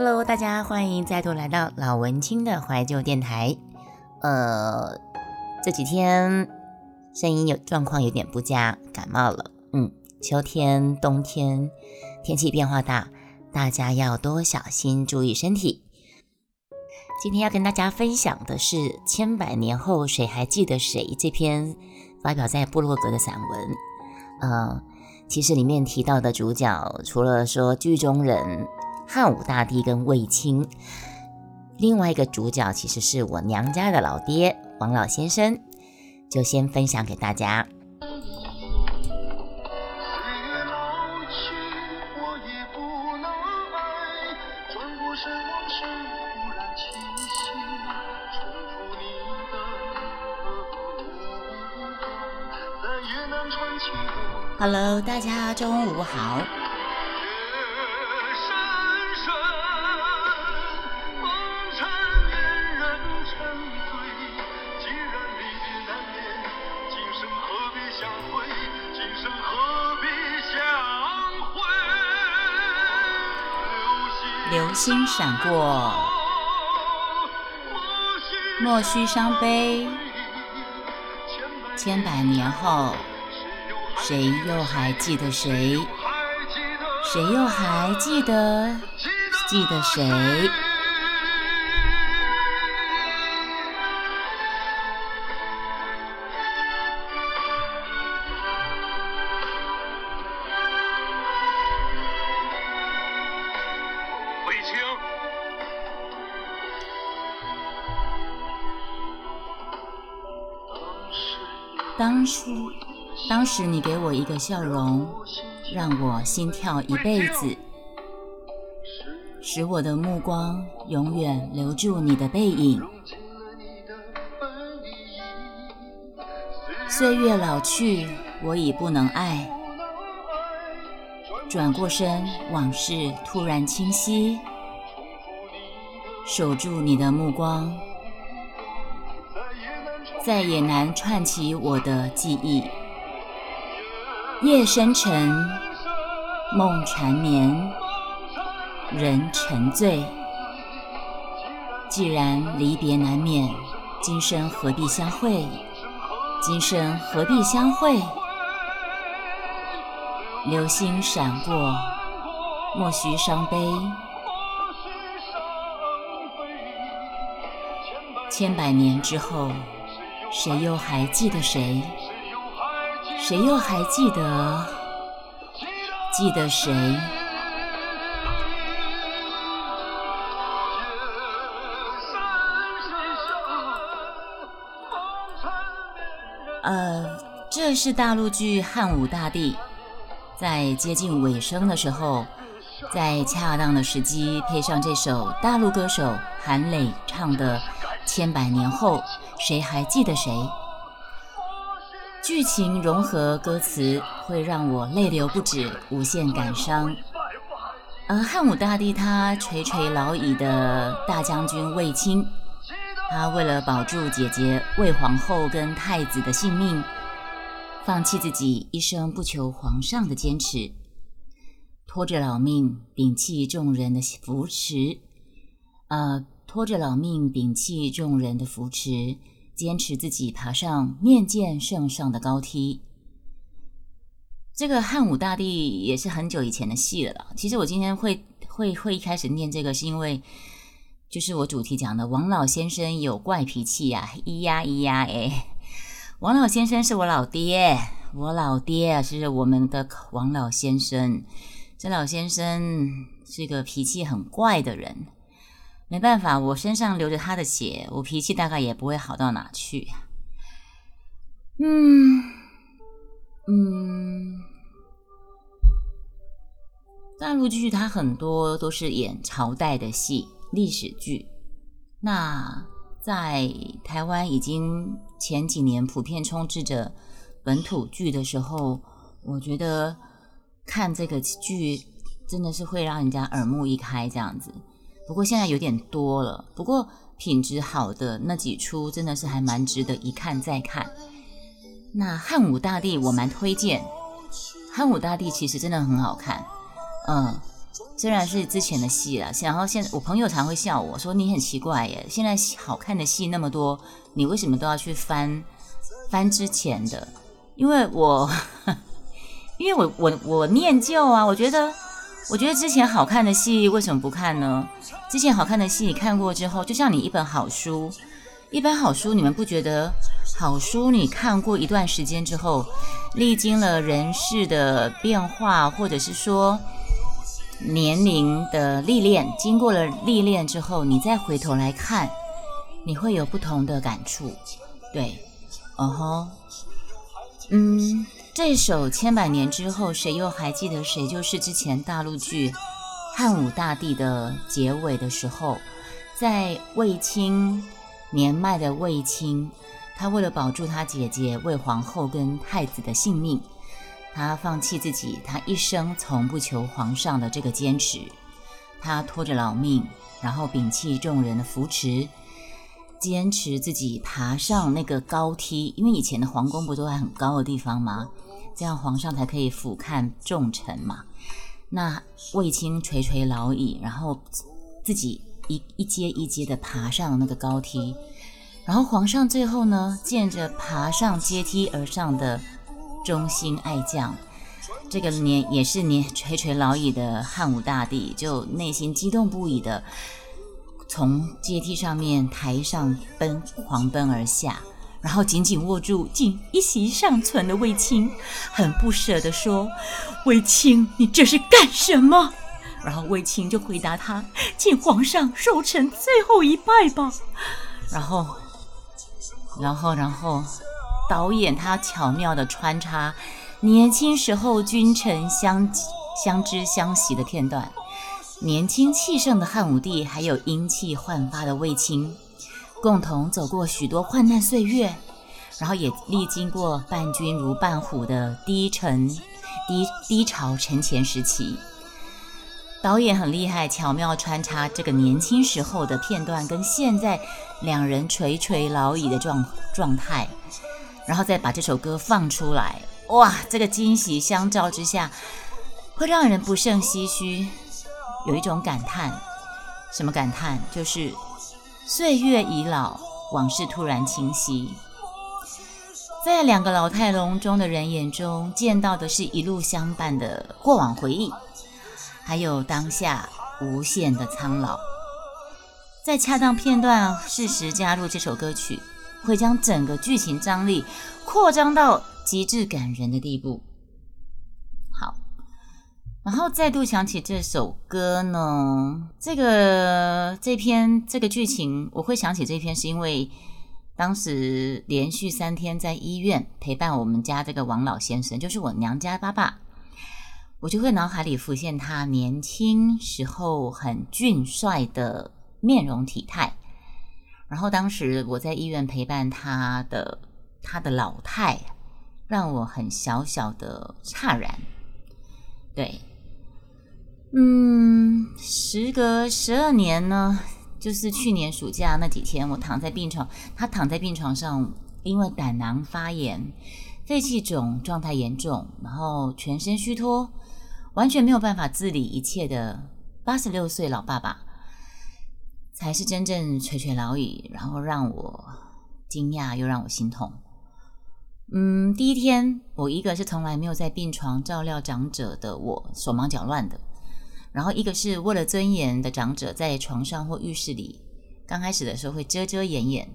Hello，大家欢迎再度来到老文青的怀旧电台。呃，这几天声音有状况有点不佳，感冒了。嗯，秋天、冬天天气变化大，大家要多小心，注意身体。今天要跟大家分享的是《千百年后谁还记得谁》这篇发表在部落格的散文。呃，其实里面提到的主角，除了说剧中人汉武大帝跟卫青，另外一个主角其实是我娘家的老爹王老先生，就先分享给大家。Hello，大家中午好。流星闪过，莫须伤悲。千百年后。谁又还记得谁？谁又还记得记得谁？当时。当时你给我一个笑容，让我心跳一辈子，使我的目光永远留住你的背影。岁月老去，我已不能爱。转过身，往事突然清晰。守住你的目光，再也难串起我的记忆。夜深沉，梦缠绵，人沉醉。既然离别难免，今生何必相会？今生何必相会？流星闪过，莫须伤悲。千百年之后，谁又还记得谁？谁又还记得记得谁？呃，这是大陆剧《汉武大帝》在接近尾声的时候，在恰当的时机配上这首大陆歌手韩磊唱的《千百年后谁还记得谁》。剧情融合歌词，会让我泪流不止，无限感伤。而汉武大帝他垂垂老矣的大将军卫青，他为了保住姐姐魏皇后跟太子的性命，放弃自己一生不求皇上的坚持，拖着老命，摒弃众人的扶持，呃，拖着老命，摒弃众人的扶持。坚持自己爬上面见圣上的高梯。这个汉武大帝也是很久以前的戏了。其实我今天会会会一开始念这个，是因为就是我主题讲的王老先生有怪脾气呀，咿呀咿呀哎。王老先生是我老爹，我老爹是我们的王老先生。这老先生是个脾气很怪的人。没办法，我身上流着他的血，我脾气大概也不会好到哪去。嗯嗯，大陆剧它很多都是演朝代的戏、历史剧。那在台湾已经前几年普遍充斥着本土剧的时候，我觉得看这个剧真的是会让人家耳目一开，这样子。不过现在有点多了，不过品质好的那几出真的是还蛮值得一看再看。那汉武大帝我蛮推荐，汉武大帝其实真的很好看。嗯，虽然是之前的戏了，然后现我朋友常会笑我说你很奇怪耶，现在好看的戏那么多，你为什么都要去翻翻之前的？因为我 因为我我我念旧啊，我觉得我觉得之前好看的戏为什么不看呢？之前好看的戏你看过之后，就像你一本好书，一本好书，你们不觉得好书你看过一段时间之后，历经了人事的变化，或者是说。年龄的历练，经过了历练之后，你再回头来看，你会有不同的感触。对，哦吼，嗯，这首《千百年之后，谁又还记得谁》就是之前大陆剧《汉武大帝》的结尾的时候，在卫青年迈的卫青，他为了保住他姐姐魏皇后跟太子的性命。他放弃自己，他一生从不求皇上的这个坚持，他拖着老命，然后摒弃众人的扶持，坚持自己爬上那个高梯，因为以前的皇宫不都在很高的地方吗？这样皇上才可以俯瞰众臣嘛。那卫青垂垂老矣，然后自己一一阶一阶的爬上那个高梯，然后皇上最后呢，见着爬上阶梯而上的。忠心爱将，这个年也是年垂垂老矣的汉武大帝，就内心激动不已的从阶梯上面台上奔狂奔而下，然后紧紧握住仅一息尚存的卫青，很不舍地说：“卫青，你这是干什么？”然后卫青就回答他：“请皇上受臣最后一拜吧。”然后，然后，然后。导演他巧妙的穿插年轻时候君臣相相知相惜的片段，年轻气盛的汉武帝，还有英气焕发的卫青，共同走过许多患难岁月，然后也历经过伴君如伴虎的低沉低低潮沉潜时期。导演很厉害，巧妙穿插这个年轻时候的片段，跟现在两人垂垂老矣的状状态。然后再把这首歌放出来，哇！这个惊喜相照之下，会让人不胜唏嘘，有一种感叹。什么感叹？就是岁月已老，往事突然清晰。在两个老态龙钟的人眼中，见到的是一路相伴的过往回忆，还有当下无限的苍老。在恰当片段适时加入这首歌曲。会将整个剧情张力扩张到极致感人的地步。然后再度想起这首歌呢，这个这篇这个剧情，我会想起这篇，是因为当时连续三天在医院陪伴我们家这个王老先生，就是我娘家爸爸，我就会脑海里浮现他年轻时候很俊帅的面容体态。然后当时我在医院陪伴他的他的老态，让我很小小的诧然。对，嗯，时隔十二年呢，就是去年暑假那几天，我躺在病床，他躺在病床上，因为胆囊发炎、肺气肿，状态严重，然后全身虚脱，完全没有办法自理一切的八十六岁老爸爸。才是真正垂垂老矣，然后让我惊讶又让我心痛。嗯，第一天我一个是从来没有在病床照料长者的我手忙脚乱的，然后一个是为了尊严的长者在床上或浴室里，刚开始的时候会遮遮掩掩，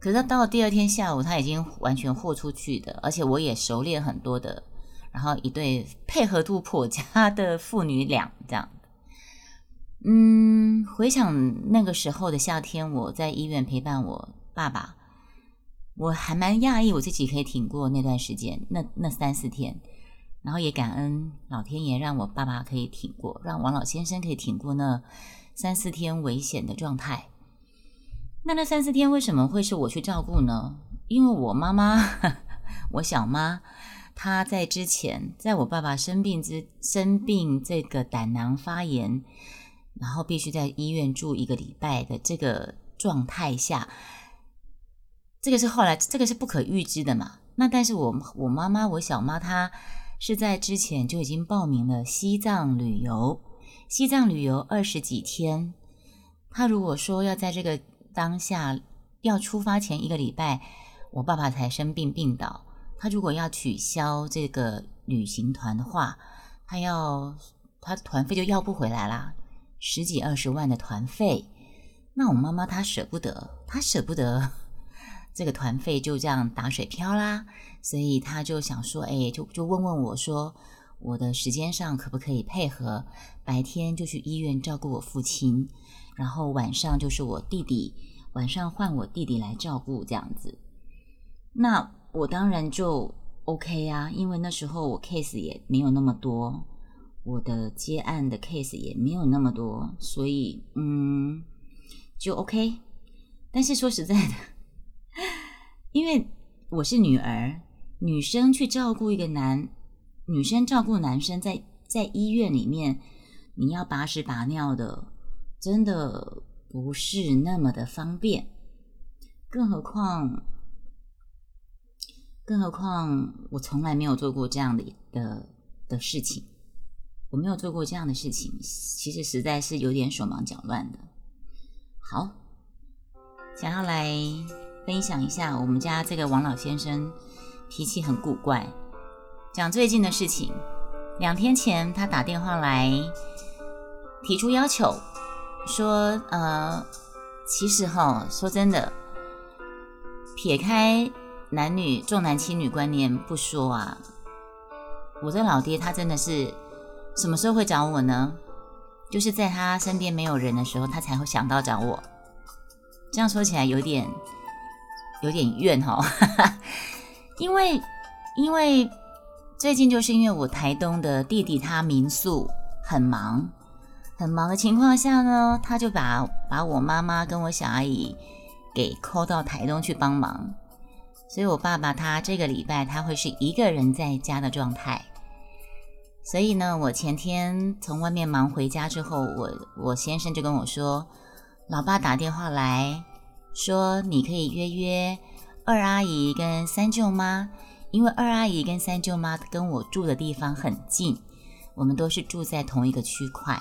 可是到了第二天下午他已经完全豁出去的，而且我也熟练很多的，然后一对配合度颇佳的父女俩这样。嗯，回想那个时候的夏天，我在医院陪伴我爸爸，我还蛮讶异我自己可以挺过那段时间，那那三四天，然后也感恩老天爷让我爸爸可以挺过，让王老先生可以挺过那三四天危险的状态。那那三四天为什么会是我去照顾呢？因为我妈妈，我小妈，她在之前，在我爸爸生病之生病这个胆囊发炎。然后必须在医院住一个礼拜的这个状态下，这个是后来这个是不可预知的嘛？那但是我我妈妈我小妈她是在之前就已经报名了西藏旅游，西藏旅游二十几天，他如果说要在这个当下要出发前一个礼拜，我爸爸才生病病倒，他如果要取消这个旅行团的话，他要他团费就要不回来啦，十几二十万的团费，那我妈妈她舍不得，她舍不得这个团费就这样打水漂啦，所以他就想说，哎，就就问问我说。我的时间上可不可以配合？白天就去医院照顾我父亲，然后晚上就是我弟弟，晚上换我弟弟来照顾这样子。那我当然就 OK 啊，因为那时候我 case 也没有那么多，我的接案的 case 也没有那么多，所以嗯，就 OK。但是说实在的，因为我是女儿，女生去照顾一个男。女生照顾男生，在在医院里面，你要把屎把尿的，真的不是那么的方便。更何况，更何况，我从来没有做过这样的的的事情，我没有做过这样的事情，其实实在是有点手忙脚乱的。好，想要来分享一下我们家这个王老先生，脾气很古怪。讲最近的事情，两天前他打电话来提出要求，说呃，其实哈，说真的，撇开男女重男轻女观念不说啊，我这老爹他真的是什么时候会找我呢？就是在他身边没有人的时候，他才会想到找我。这样说起来有点有点怨 哈，因为因为。最近就是因为我台东的弟弟他民宿很忙，很忙的情况下呢，他就把把我妈妈跟我小阿姨给扣到台东去帮忙，所以我爸爸他这个礼拜他会是一个人在家的状态。所以呢，我前天从外面忙回家之后，我我先生就跟我说，老爸打电话来说，你可以约约二阿姨跟三舅妈。因为二阿姨跟三舅妈跟我住的地方很近，我们都是住在同一个区块。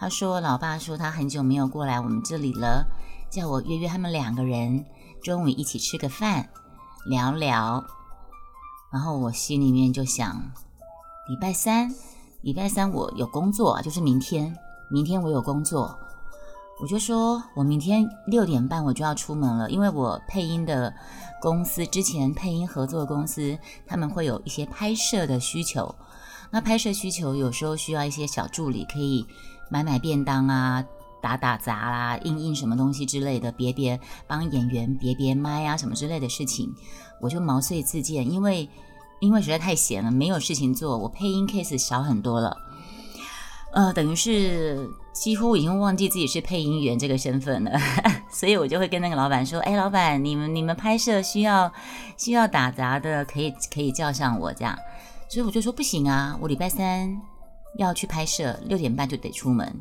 他说：“老爸说他很久没有过来我们这里了，叫我约约他们两个人，中午一起吃个饭，聊聊。”然后我心里面就想：礼拜三，礼拜三我有工作，就是明天，明天我有工作。我就说，我明天六点半我就要出门了，因为我配音的公司之前配音合作公司，他们会有一些拍摄的需求。那拍摄需求有时候需要一些小助理，可以买买便当啊，打打杂啦，印印什么东西之类的，别别帮演员别别麦啊什么之类的事情，我就毛遂自荐，因为因为实在太闲了，没有事情做，我配音 case 少很多了。呃，等于是几乎已经忘记自己是配音员这个身份了，所以我就会跟那个老板说：“哎，老板，你们你们拍摄需要需要打杂的，可以可以叫上我这样。”所以我就说：“不行啊，我礼拜三要去拍摄，六点半就得出门。”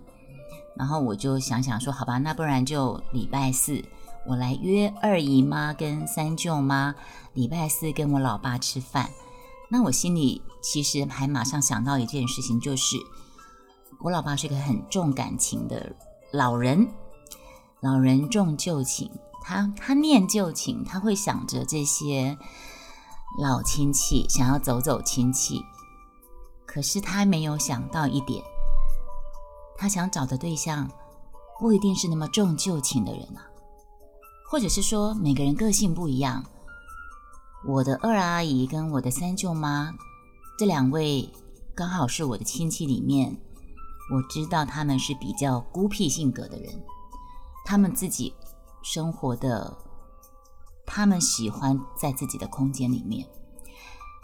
然后我就想想说：“好吧，那不然就礼拜四我来约二姨妈跟三舅妈，礼拜四跟我老爸吃饭。”那我心里其实还马上想到一件事情，就是。我老爸是个很重感情的老人，老人重旧情，他他念旧情，他会想着这些老亲戚，想要走走亲戚。可是他没有想到一点，他想找的对象不一定是那么重旧情的人啊，或者是说每个人个性不一样。我的二阿姨跟我的三舅妈这两位刚好是我的亲戚里面。我知道他们是比较孤僻性格的人，他们自己生活的，他们喜欢在自己的空间里面，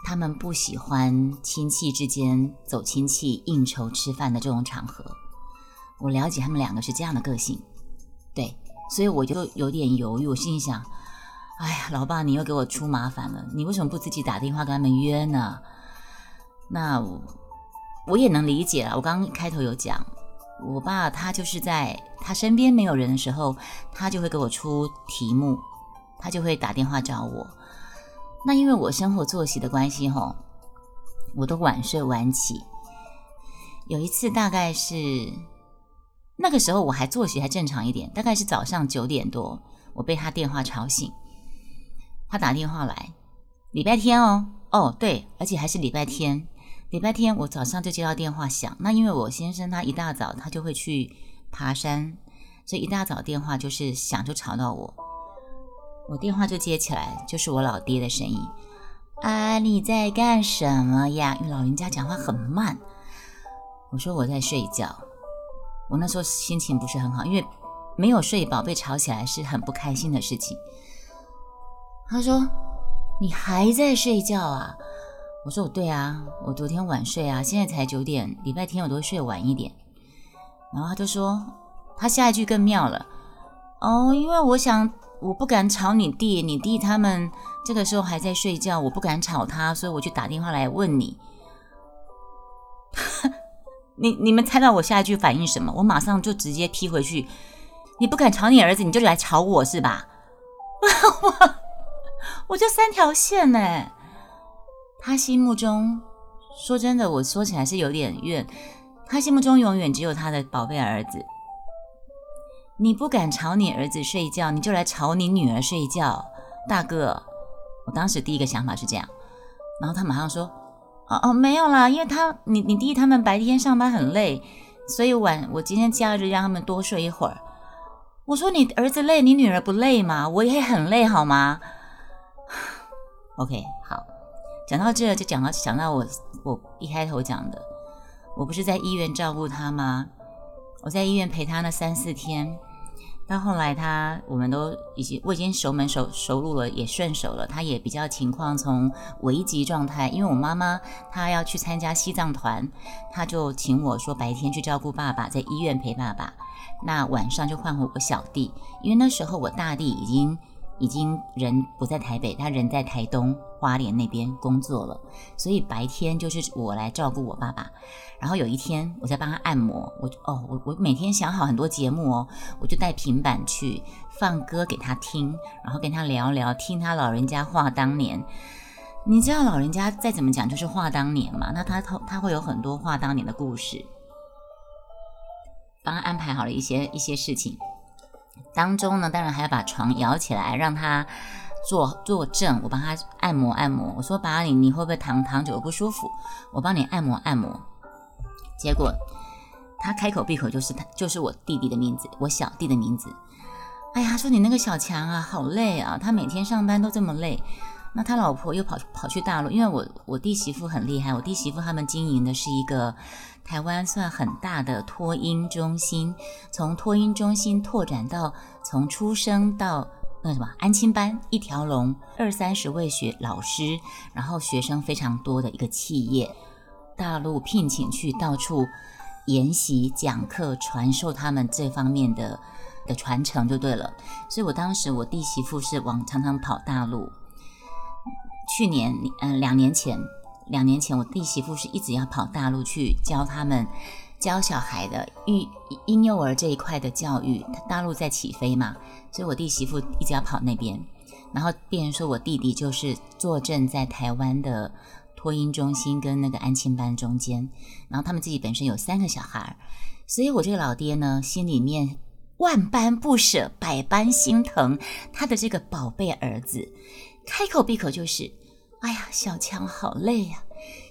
他们不喜欢亲戚之间走亲戚应酬吃饭的这种场合。我了解他们两个是这样的个性，对，所以我就有点犹豫。我心里想，哎呀，老爸，你又给我出麻烦了，你为什么不自己打电话跟他们约呢？那。我也能理解啊，我刚刚开头有讲，我爸他就是在他身边没有人的时候，他就会给我出题目，他就会打电话找我。那因为我生活作息的关系，吼，我都晚睡晚起，有一次大概是那个时候我还作息还正常一点，大概是早上九点多，我被他电话吵醒。他打电话来，礼拜天哦，哦对，而且还是礼拜天。礼拜天我早上就接到电话响，那因为我先生他一大早他就会去爬山，所以一大早电话就是响就吵到我，我电话就接起来，就是我老爹的声音。啊，你在干什么呀？因为老人家讲话很慢。我说我在睡觉。我那时候心情不是很好，因为没有睡饱被吵起来是很不开心的事情。他说：“你还在睡觉啊？”我说：“我对啊，我昨天晚睡啊，现在才九点，礼拜天我都会睡晚一点。”然后他就说：“他下一句更妙了。哦，因为我想我不敢吵你弟，你弟他们。”这个时候还在睡觉，我不敢吵他，所以我就打电话来问你。你你们猜到我下一句反应什么？我马上就直接踢回去。你不敢吵你儿子，你就来吵我是吧？我我就三条线呢。他心目中说真的，我说起来是有点怨。他心目中永远只有他的宝贝儿子。你不敢吵你儿子睡觉，你就来吵你女儿睡觉，大哥。我当时第一个想法是这样，然后他马上说：“哦哦，没有啦，因为他你你弟他们白天上班很累，所以晚我今天假日让他们多睡一会儿。”我说：“你儿子累，你女儿不累吗？我也很累，好吗？”OK，讲到这就讲到想到我我一开头讲的，我不是在医院照顾他吗？我在医院陪他那三四天。到后来，他我们都已经我已经熟门熟熟路了，也顺手了。他也比较情况从危急状态，因为我妈妈她要去参加西藏团，他就请我说白天去照顾爸爸，在医院陪爸爸，那晚上就换回我小弟，因为那时候我大弟已经。已经人不在台北，他人在台东花莲那边工作了，所以白天就是我来照顾我爸爸。然后有一天我在帮他按摩，我哦我我每天想好很多节目哦，我就带平板去放歌给他听，然后跟他聊聊，听他老人家话当年。你知道老人家再怎么讲就是话当年嘛，那他他他会有很多话当年的故事，帮他安排好了一些一些事情。当中呢，当然还要把床摇起来，让他坐坐正。我帮他按摩按摩。我说：“爸，你你会不会躺躺久不舒服？我帮你按摩按摩。”结果他开口闭口就是他，就是我弟弟的名字，我小弟的名字。哎呀，说你那个小强啊，好累啊！他每天上班都这么累。那他老婆又跑跑去大陆，因为我我弟媳妇很厉害，我弟媳妇他们经营的是一个。台湾算很大的托婴中心，从托婴中心拓展到从出生到那什么安亲班一条龙，二三十位学老师，然后学生非常多的一个企业，大陆聘请去到处研习讲课，传授他们这方面的的传承就对了。所以我当时我弟媳妇是往常常跑大陆，去年嗯两年前。两年前，我弟媳妇是一直要跑大陆去教他们教小孩的育婴幼儿这一块的教育。大陆在起飞嘛，所以我弟媳妇一直要跑那边。然后别人说我弟弟就是坐镇在台湾的托婴中心跟那个安亲班中间。然后他们自己本身有三个小孩，所以我这个老爹呢，心里面万般不舍，百般心疼他的这个宝贝儿子，开口闭口就是。哎呀，小强好累呀！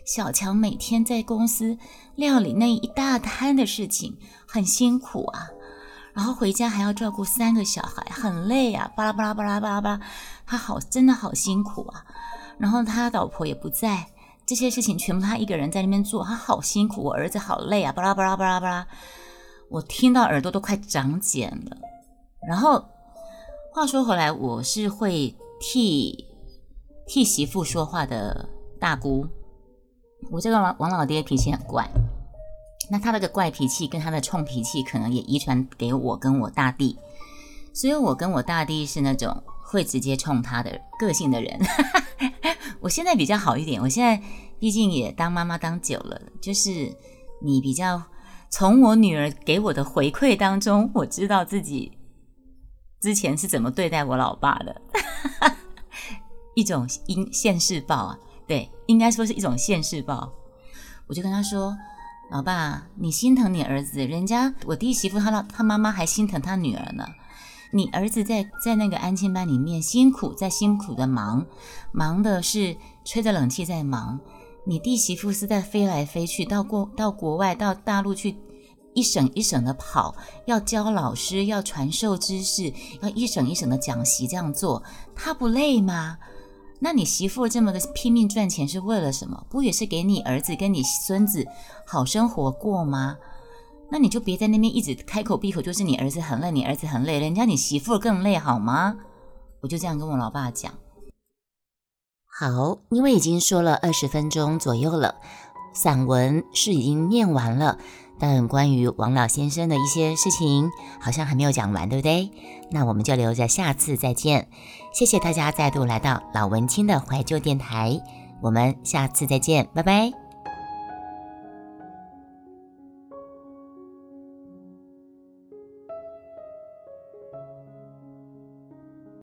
小强每天在公司料理那一大摊的事情，很辛苦啊。然后回家还要照顾三个小孩，很累呀。巴拉巴拉巴拉巴拉巴，他好，真的好辛苦啊。然后他老婆也不在，这些事情全部他一个人在那边做，他好辛苦。我儿子好累啊，巴拉巴拉巴拉巴拉，我听到耳朵都快长茧了。然后话说回来，我是会替。替媳妇说话的大姑，我这个王王老爹脾气很怪，那他那个怪脾气跟他的冲脾气，可能也遗传给我跟我大弟，所以我跟我大弟是那种会直接冲他的个性的人。我现在比较好一点，我现在毕竟也当妈妈当久了，就是你比较从我女儿给我的回馈当中，我知道自己之前是怎么对待我老爸的。一种因现世报啊，对，应该说是一种现世报。我就跟他说，老爸，你心疼你儿子，人家我弟媳妇她老她妈妈还心疼她女儿呢。你儿子在在那个安亲班里面辛苦，在辛苦的忙，忙的是吹着冷气在忙。你弟媳妇是在飞来飞去，到国到国外到大陆去。一省一省的跑，要教老师，要传授知识，要一省一省的讲习，这样做，他不累吗？那你媳妇这么的拼命赚钱是为了什么？不也是给你儿子跟你孙子好生活过吗？那你就别在那边一直开口闭口就是你儿子很累，你儿子很累，人家你媳妇更累好吗？我就这样跟我老爸讲。好，因为已经说了二十分钟左右了，散文是已经念完了。但关于王老先生的一些事情，好像还没有讲完，对不对？那我们就留着下次再见。谢谢大家再度来到老文青的怀旧电台，我们下次再见，拜拜。